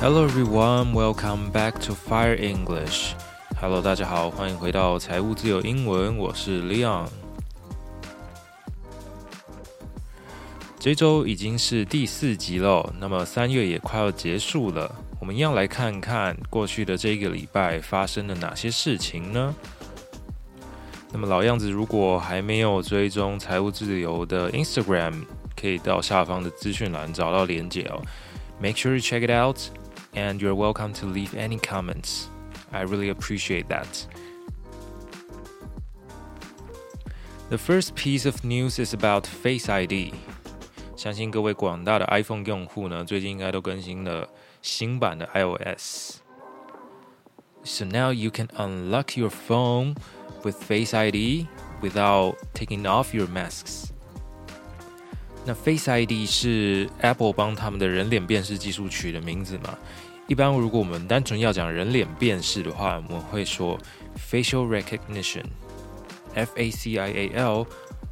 Hello everyone, welcome back to Fire English. Hello，大家好，欢迎回到财务自由英文，我是 Leon。这周已经是第四集了，那么三月也快要结束了，我们一样来看看过去的这一个礼拜发生了哪些事情呢？那么老样子，如果还没有追踪财务自由的 Instagram，可以到下方的资讯栏找到连结哦。Make sure you check it out. And you're welcome to leave any comments. I really appreciate that. The first piece of news is about Face ID. 相信各位广大的 iPhone 用户呢，最近应该都更新了新版的 iOS. So now you can unlock your phone with Face ID without taking off your masks. 那 Face ID 是 Apple 帮他们的人脸辨识技术取的名字嘛？一般如果我们单纯要讲人脸辨识的话，我们会说 Facial Recognition，F A C I A L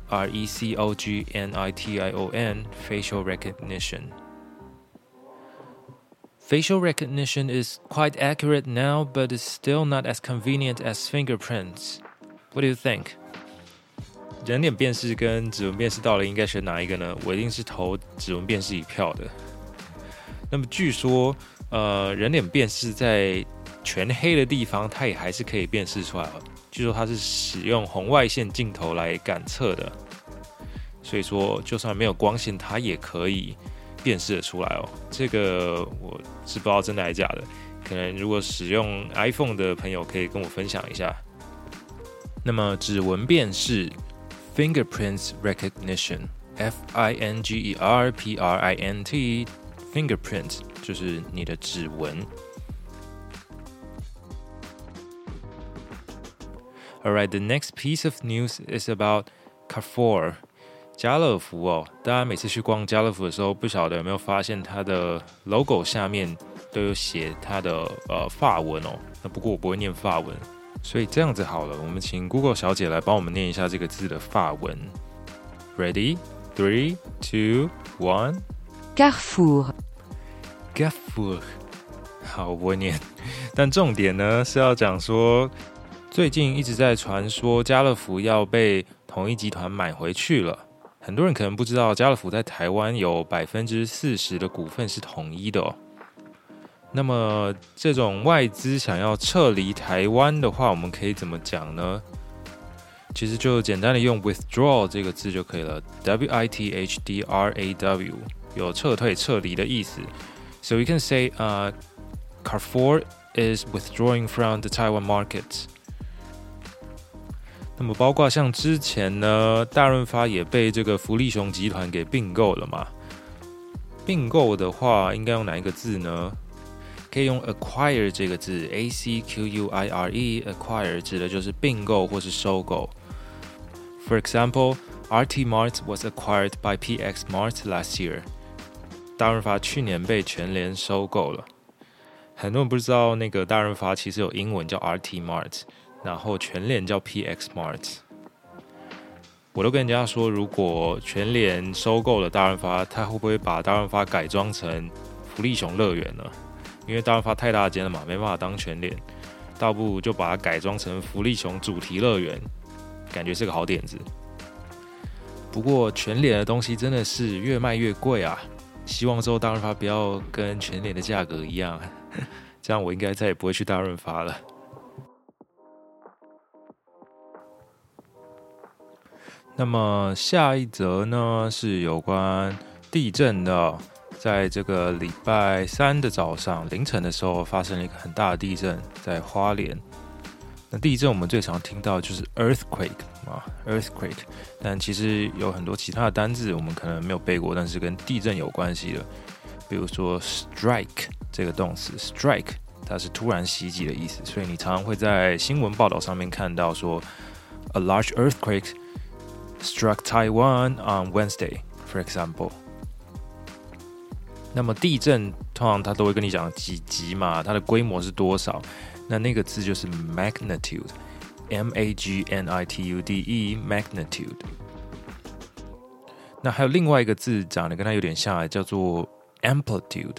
R E C O G N I T I O N，Facial Recognition。Facial recognition is quite accurate now, but it's still not as convenient as fingerprints. What do you think? 人脸辨识跟指纹辨识到底应该选哪一个呢？我一定是投指纹辨识一票的。那么据说，呃，人脸辨识在全黑的地方，它也还是可以辨识出来。据说它是使用红外线镜头来感测的，所以说就算没有光线，它也可以辨识得出来哦。这个我是不知道真的还是假的，可能如果使用 iPhone 的朋友可以跟我分享一下。那么指纹辨识。Fingerprints recognition，F-I-N-G-E-R-P-R-I-N-T，fingerprint 就是你的指纹。Alright, the next piece of news is about Carrefour，家乐福哦。大家每次去逛家乐福的时候，不晓得有没有发现它的 logo 下面都有写它的呃法文哦。那不过我不会念法文。 所以这样子好了，我们请 Google 小姐来帮我们念一下这个字的法文。Ready? Three, two, one. Carrefour. Carrefour. 好，我念。但重点呢是要讲说，最近一直在传说家乐福要被统一集团买回去了。很多人可能不知道，家乐福在台湾有百分之四十的股份是统一的哦。那么这种外资想要撤离台湾的话，我们可以怎么讲呢？其实就简单的用 withdraw 这个字就可以了，W I T H D R A W，有撤退、撤离的意思。So we can say, uh, Carrefour is withdrawing from the Taiwan market. 那么包括像之前呢，大润发也被这个福利熊集团给并购了嘛？并购的话，应该用哪一个字呢？可以用 acquire 这个字，a c q u i r e，acquire 指的就是并购或是收购。For example, RT Mart was acquired by PX Mart last year。大润发去年被全联收购了。很多人不知道，那个大润发其实有英文叫 RT Mart，然后全联叫 PX Mart。我都跟人家说，如果全联收购了大润发，他会不会把大润发改装成福利熊乐园呢？因为大润发太大间了嘛，没办法当全脸，倒不如就把它改装成福利熊主题乐园，感觉是个好点子。不过全脸的东西真的是越卖越贵啊！希望之后大润发不要跟全脸的价格一样，这样我应该再也不会去大润发了。那么下一则呢，是有关地震的。在这个礼拜三的早上凌晨的时候，发生了一个很大的地震，在花莲。那地震我们最常听到就是 earthquake 啊，earthquake。但其实有很多其他的单字我们可能没有背过，但是跟地震有关系的，比如说 strike 这个动词，strike 它是突然袭击的意思，所以你常常会在新闻报道上面看到说 a large earthquake struck Taiwan on Wednesday，for example。那么地震通常他都会跟你讲几级嘛，它的规模是多少？那那个字就是 magnitude，m a g n i t u d e，magnitude。那还有另外一个字长得跟它有点像，叫做 amplitude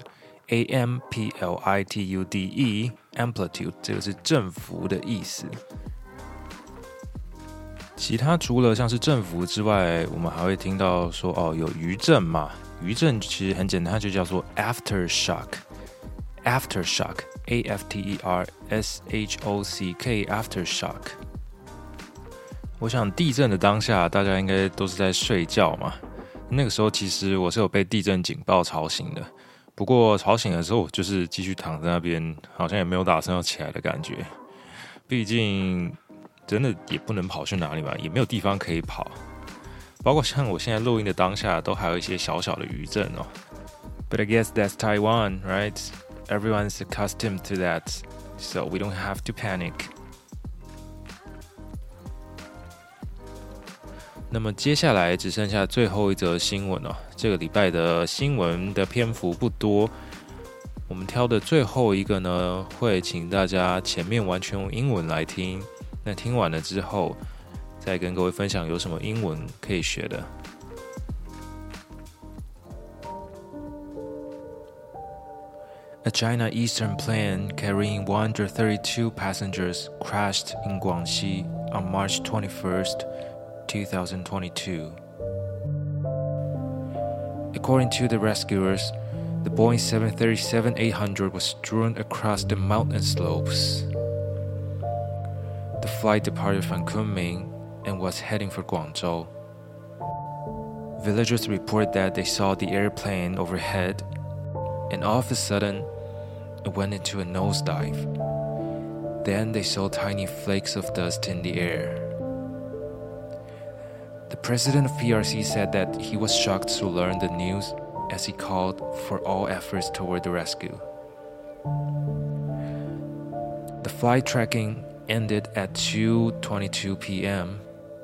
A M P L I T U D E，amplitude 这个是振幅的意思。其他除了像是振幅之外，我们还会听到说哦，有余震嘛？余震其实很简单，它就叫做 aftershock。aftershock，A F T E R S H O C K，aftershock。我想地震的当下，大家应该都是在睡觉嘛。那个时候其实我是有被地震警报吵醒的，不过吵醒的时候，我就是继续躺在那边，好像也没有打算要起来的感觉。毕竟。真的也不能跑去哪里吧，也没有地方可以跑。包括像我现在录音的当下，都还有一些小小的余震哦。But I guess that's Taiwan, right? Everyone's accustomed to that, so we don't have to panic. 那么接下来只剩下最后一则新闻了。这个礼拜的新闻的篇幅不多，我们挑的最后一个呢，会请大家前面完全用英文来听。那听完了之后，再跟各位分享有什么英文可以学的。A China Eastern plane carrying 132 passengers crashed in Guangxi on March 21st, 2022. According to the rescuers, the Boeing 737-800 was strewn across the mountain slopes. The flight departed from Kunming and was heading for Guangzhou. Villagers report that they saw the airplane overhead, and all of a sudden, it went into a nosedive. Then they saw tiny flakes of dust in the air. The president of PRC said that he was shocked to learn the news as he called for all efforts toward the rescue. The flight tracking ended at 2:22 p.m.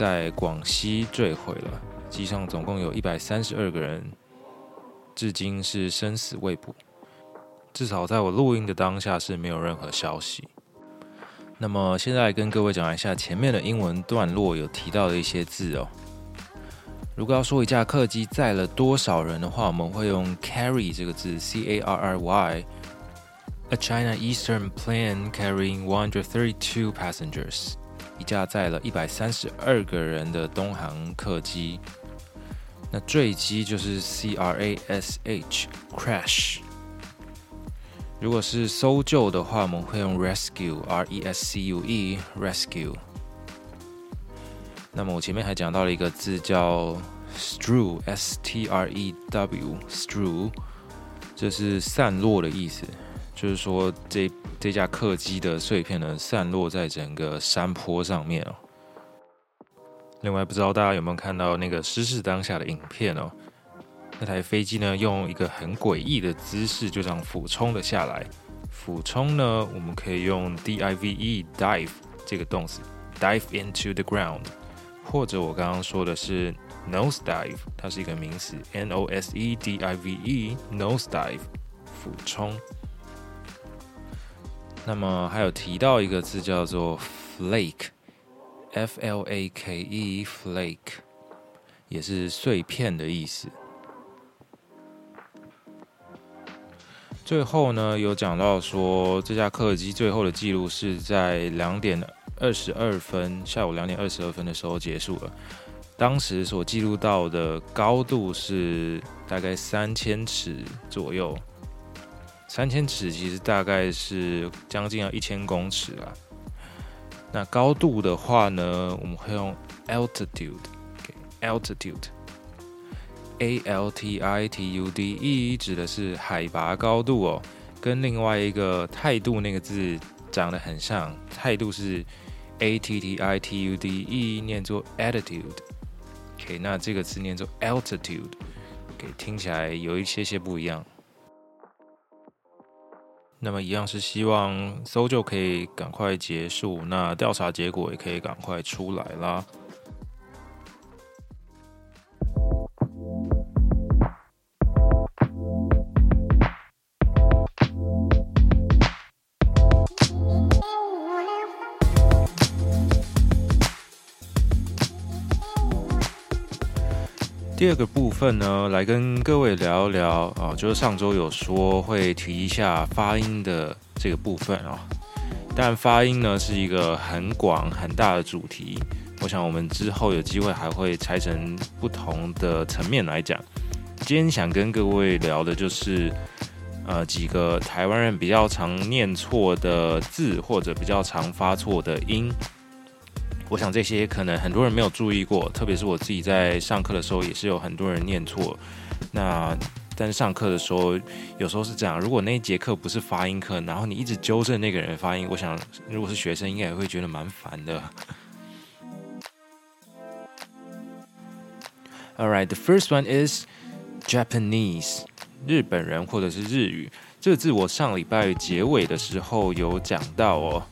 在广西坠毁了，机上总共有一百三十二个人，至今是生死未卜。至少在我录音的当下是没有任何消息。那么现在跟各位讲一下前面的英文段落有提到的一些字哦。如果要说一架客机载了多少人的话，我们会用 carry 这个字，C A R R Y。A China Eastern plane carrying 132 passengers，一架载了一百三十二个人的东航客机。那坠机就是 C R A S H，crash。如果是搜救的话，我们会用 rescue，R E S C U E，rescue。那么我前面还讲到了一个字叫 strew，S T R E W，strew，这是散落的意思。就是说这，这架客机的碎片呢，散落在整个山坡上面哦。另外，不知道大家有没有看到那个失事当下的影片哦？那台飞机呢，用一个很诡异的姿势，就这样俯冲了下来。俯冲呢，我们可以用 D-I-V-E dive 这个动词，dive into the ground，或者我刚刚说的是 nose dive，它是一个名词，N-O-S-E-D-I-V-E nose dive，俯冲。那么还有提到一个字叫做 flake，F-L-A-K-E，flake，也是碎片的意思。最后呢，有讲到说这架客机最后的记录是在两点二十二分，下午两点二十二分的时候结束了。当时所记录到的高度是大概三千尺左右。三千尺其实大概是将近要一千公尺啦。那高度的话呢，我们会用 altitude，altitude，A L T I T U D E 指的是海拔高度哦，跟另外一个态度那个字长得很像，态度是 A T T I T U D E，念作 attitude，OK，那这个字念作 altitude，OK，听起来有一些些不一样。那么一样是希望搜救可以赶快结束，那调查结果也可以赶快出来啦。第二个部分呢，来跟各位聊一聊啊，就是上周有说会提一下发音的这个部分啊。但发音呢是一个很广很大的主题，我想我们之后有机会还会拆成不同的层面来讲。今天想跟各位聊的就是呃几个台湾人比较常念错的字，或者比较常发错的音。我想这些可能很多人没有注意过，特别是我自己在上课的时候，也是有很多人念错。那但是上课的时候，有时候是这样：如果那一节课不是发音课，然后你一直纠正那个人发音，我想如果是学生，应该也会觉得蛮烦的。All right, the first one is Japanese，日本人或者是日语。这个字我上礼拜结尾的时候有讲到哦。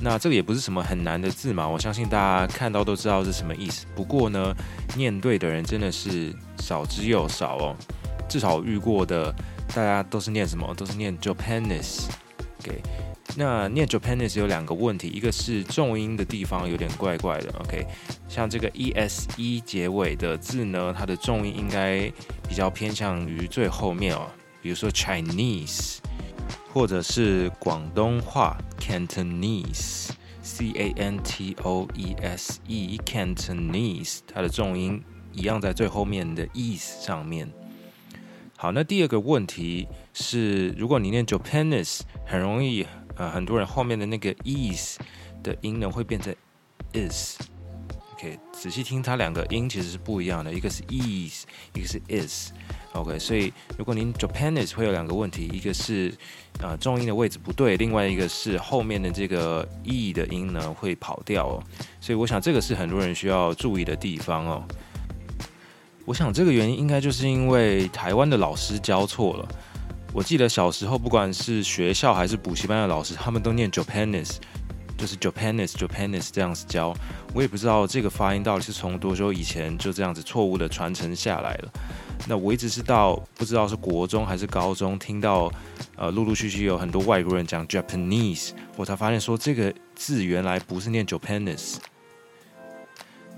那这个也不是什么很难的字嘛，我相信大家看到都知道是什么意思。不过呢，念对的人真的是少之又少哦。至少我遇过的，大家都是念什么？都是念 Japanese。OK，那念 Japanese 有两个问题，一个是重音的地方有点怪怪的。OK，像这个 ese 结尾的字呢，它的重音应该比较偏向于最后面哦，比如说 Chinese。或者是广东话 Cantonese，C A N T O E S E，Cantonese，它的重音一样在最后面的 es 上面。好，那第二个问题是，如果你念 Japanese，很容易，呃，很多人后面的那个 es 的音呢会变成 is。OK，仔细听，它两个音其实是不一样的，一个是 es，一个是 is。OK，所以如果您 Japanese 会有两个问题，一个是呃重音的位置不对，另外一个是后面的这个 e 的音呢会跑掉哦，所以我想这个是很多人需要注意的地方哦。我想这个原因应该就是因为台湾的老师教错了。我记得小时候不管是学校还是补习班的老师，他们都念 Japanese，就是 Japanese Japanese 这样子教。我也不知道这个发音到底是从多久以前就这样子错误的传承下来了。那我一直是到不知道是国中还是高中，听到呃陆陆续续有很多外国人讲 Japanese，我才发现说这个字原来不是念 Japanese。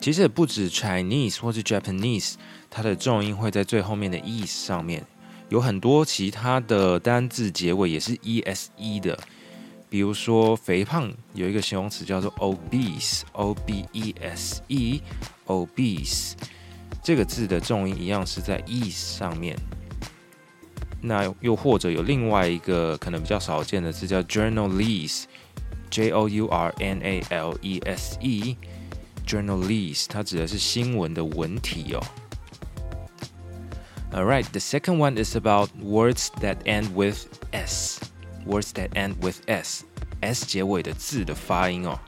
其实也不止 Chinese 或是 Japanese，它的重音会在最后面的 es 上面，有很多其他的单字结尾也是 ese 的，比如说肥胖有一个形容词叫做 obese，o b e s e，obese。这个字的重音一样是在 es 上面，那又或者有另外一个可能比较少见的字叫 journalese，j o u r n a l e s e，journalese，它指的是新闻的文体哦。All right, the second one is about words that end with s. Words that end with s. s 结尾的字的发音哦。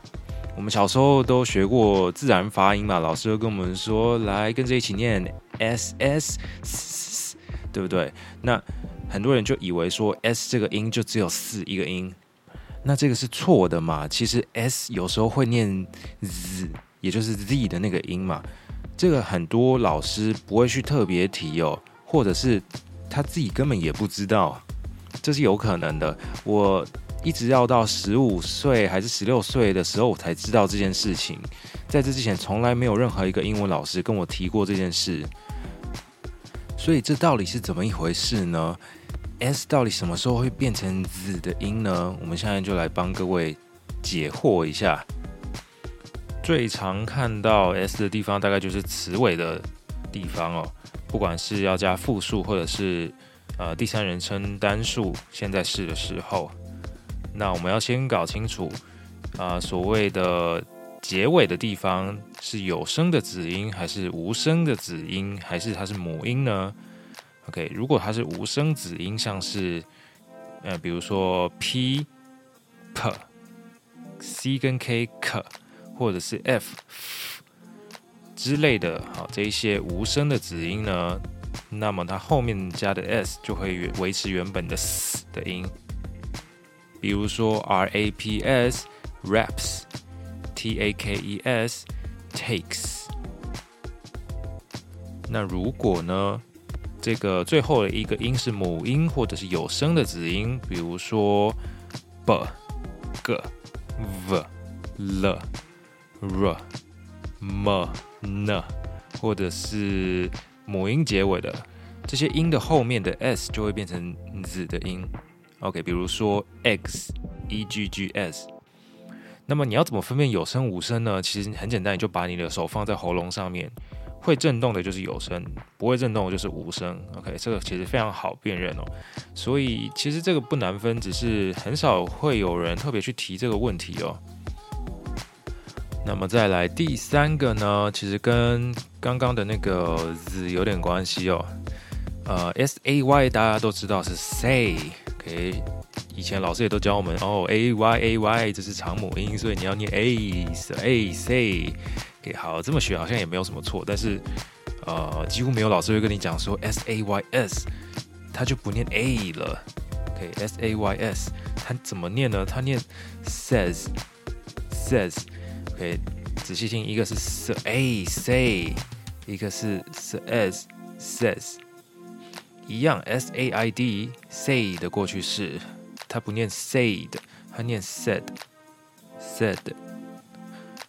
我们小时候都学过自然发音嘛，老师都跟我们说，来跟着一起念 s s s，对不对？那很多人就以为说 s 这个音就只有四一个音，那这个是错的嘛？其实 s 有时候会念 z，也就是 z 的那个音嘛。这个很多老师不会去特别提哦，或者是他自己根本也不知道，这是有可能的。我。一直要到十五岁还是十六岁的时候，我才知道这件事情。在这之前，从来没有任何一个英文老师跟我提过这件事。所以，这到底是怎么一回事呢？S 到底什么时候会变成 Z 的音呢？我们现在就来帮各位解惑一下。最常看到 S 的地方，大概就是词尾的地方哦。不管是要加复数，或者是呃第三人称单数现在式的时候。那我们要先搞清楚，啊、所谓的结尾的地方是有声的子音，还是无声的子音，还是它是母音呢？OK，如果它是无声子音，像是呃，比如说 P、P、C 跟 K、K，或者是、F 之类的，好，这一些无声的子音呢，那么它后面加的 S 就会维持原本的 S 的音。比如说 R A P S，raps，T A K E S，takes。那如果呢，这个最后的一个音是母音或者是有声的子音，比如说 b、g、v、l、r、m、n，或者是母音结尾的这些音的后面的 s 就会变成 z 的音。OK，比如说 x e g g s。那么你要怎么分辨有声无声呢？其实很简单，你就把你的手放在喉咙上面。会震动的就是有声，不会震动的就是无声。OK，这个其实非常好辨认哦。所以其实这个不难分，只是很少会有人特别去提这个问题哦。那么再来第三个呢，其实跟刚刚的那个 z 有点关系哦。呃，s a y 大家都知道是 say，OK，以前老师也都教我们哦，a y a y 这是长母音，所以你要念 a s a say，OK？好，这么学好像也没有什么错，但是呃，几乎没有老师会跟你讲说 s a y s，他就不念 a 了。OK，s a y s，他怎么念呢？他念 says，says。仔细听，一个是 say say，一个是 says says，一样 s a i d say 的过去式，它不念 said，它念 said said。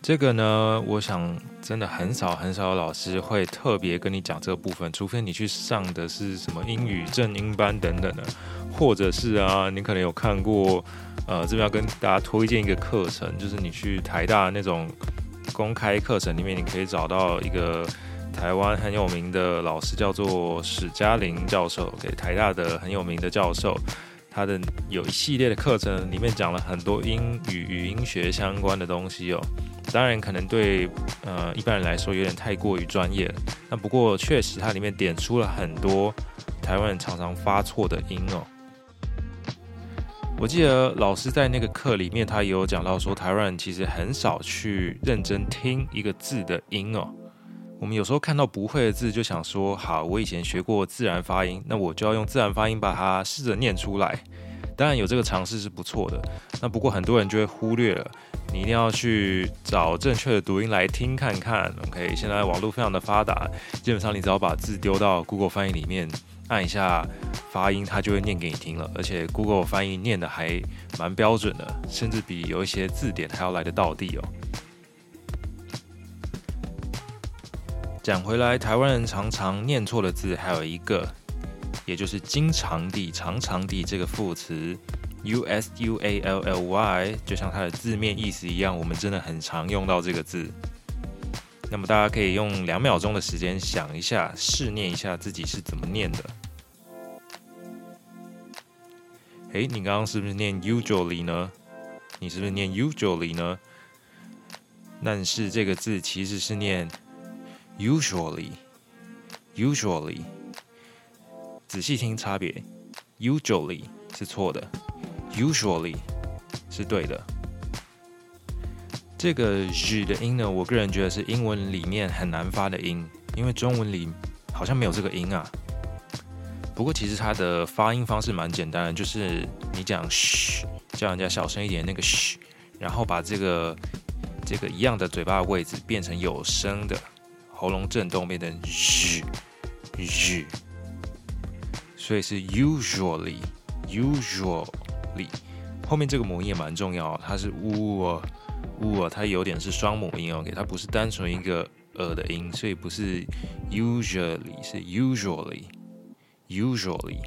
这个呢，我想真的很少很少有老师会特别跟你讲这个部分，除非你去上的是什么英语正音班等等的，或者是啊，你可能有看过，呃，这边要跟大家推荐一个课程，就是你去台大那种公开课程里面，你可以找到一个台湾很有名的老师，叫做史嘉玲教授，给台大的很有名的教授。他的有一系列的课程，里面讲了很多英语语音学相关的东西哦。当然，可能对呃一般人来说有点太过于专业了。那不过确实，它里面点出了很多台湾人常常发错的音哦。我记得老师在那个课里面，他也有讲到说，台湾人其实很少去认真听一个字的音哦。我们有时候看到不会的字，就想说：好，我以前学过自然发音，那我就要用自然发音把它试着念出来。当然有这个尝试是不错的。那不过很多人就会忽略了，你一定要去找正确的读音来听看看。OK，现在网络非常的发达，基本上你只要把字丢到 Google 翻译里面，按一下发音，它就会念给你听了。而且 Google 翻译念的还蛮标准的，甚至比有一些字典还要来得到地哦。讲回来，台湾人常常念错的字还有一个，也就是经常地、常常地这个副词，u s u a l l y，就像它的字面意思一样，我们真的很常用到这个字。那么大家可以用两秒钟的时间想一下，试念一下自己是怎么念的。诶，你刚刚是不是念 usually 呢？你是不是念 usually 呢？但是这个字其实是念。Usually, usually，仔细听差别，usually 是错的，usually 是对的。这个日的音呢，我个人觉得是英文里面很难发的音，因为中文里好像没有这个音啊。不过其实它的发音方式蛮简单的，就是你讲嘘，叫人家小声一点那个嘘，然后把这个这个一样的嘴巴的位置变成有声的。喉咙震动变成日日，所以是 usually usually 后面这个母音也蛮重要，它是 u u，它有点是双母音，OK，它不是单纯一个呃的音，所以不是 usually 是 usually usually。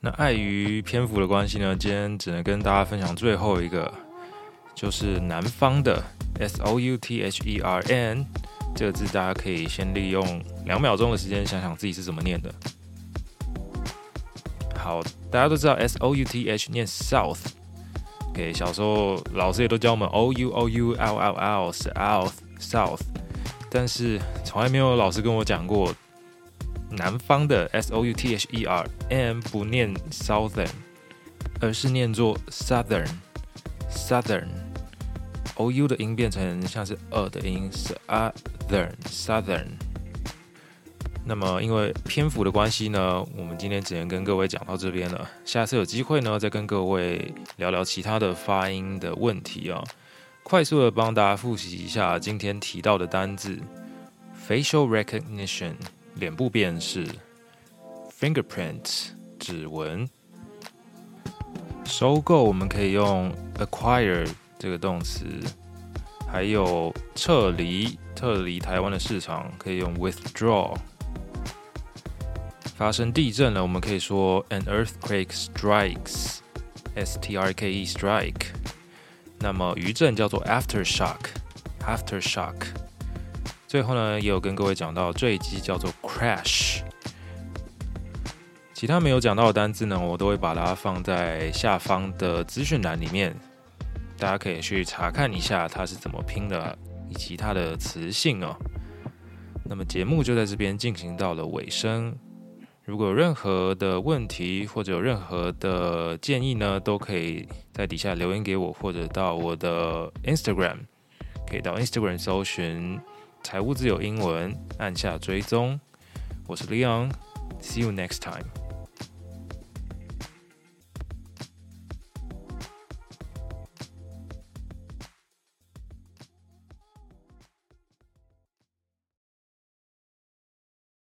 那碍于篇幅的关系呢，今天只能跟大家分享最后一个。就是南方的 S O U T H E R N 这个字，大家可以先利用两秒钟的时间想想自己是怎么念的。好，大家都知道 S O U T H 念 South，OK？小时候老师也都教我们 O U O U L L L 是 South South，但是从来没有老师跟我讲过南方的 S O U T H E R N 不念 Southern，而是念作 Southern Southern。O U 的音变成像是呃的音，是 Southern Southern。那那么因为篇幅的关系呢，我们今天只能跟各位讲到这边了。下次有机会呢，再跟各位聊聊其他的发音的问题啊。快速的帮大家复习一下今天提到的单字：facial recognition，脸部辨识；fingerprint，指纹；收购，我们可以用 acquire 这个动词；还有撤离，撤离台湾的市场可以用 withdraw。发生地震了，我们可以说 an earthquake strikes，s t r k e strike。那么余震叫做 aftershock，aftershock。最后呢，也有跟各位讲到坠机叫做 crash。其他没有讲到的单字呢，我都会把它放在下方的资讯栏里面，大家可以去查看一下它是怎么拼的，以及它的词性哦。那么节目就在这边进行到了尾声。如果有任何的问题或者有任何的建议呢，都可以在底下留言给我，或者到我的 Instagram，可以到 Instagram 搜寻“财务自由英文”，按下追踪。我是 Leon，See you next time。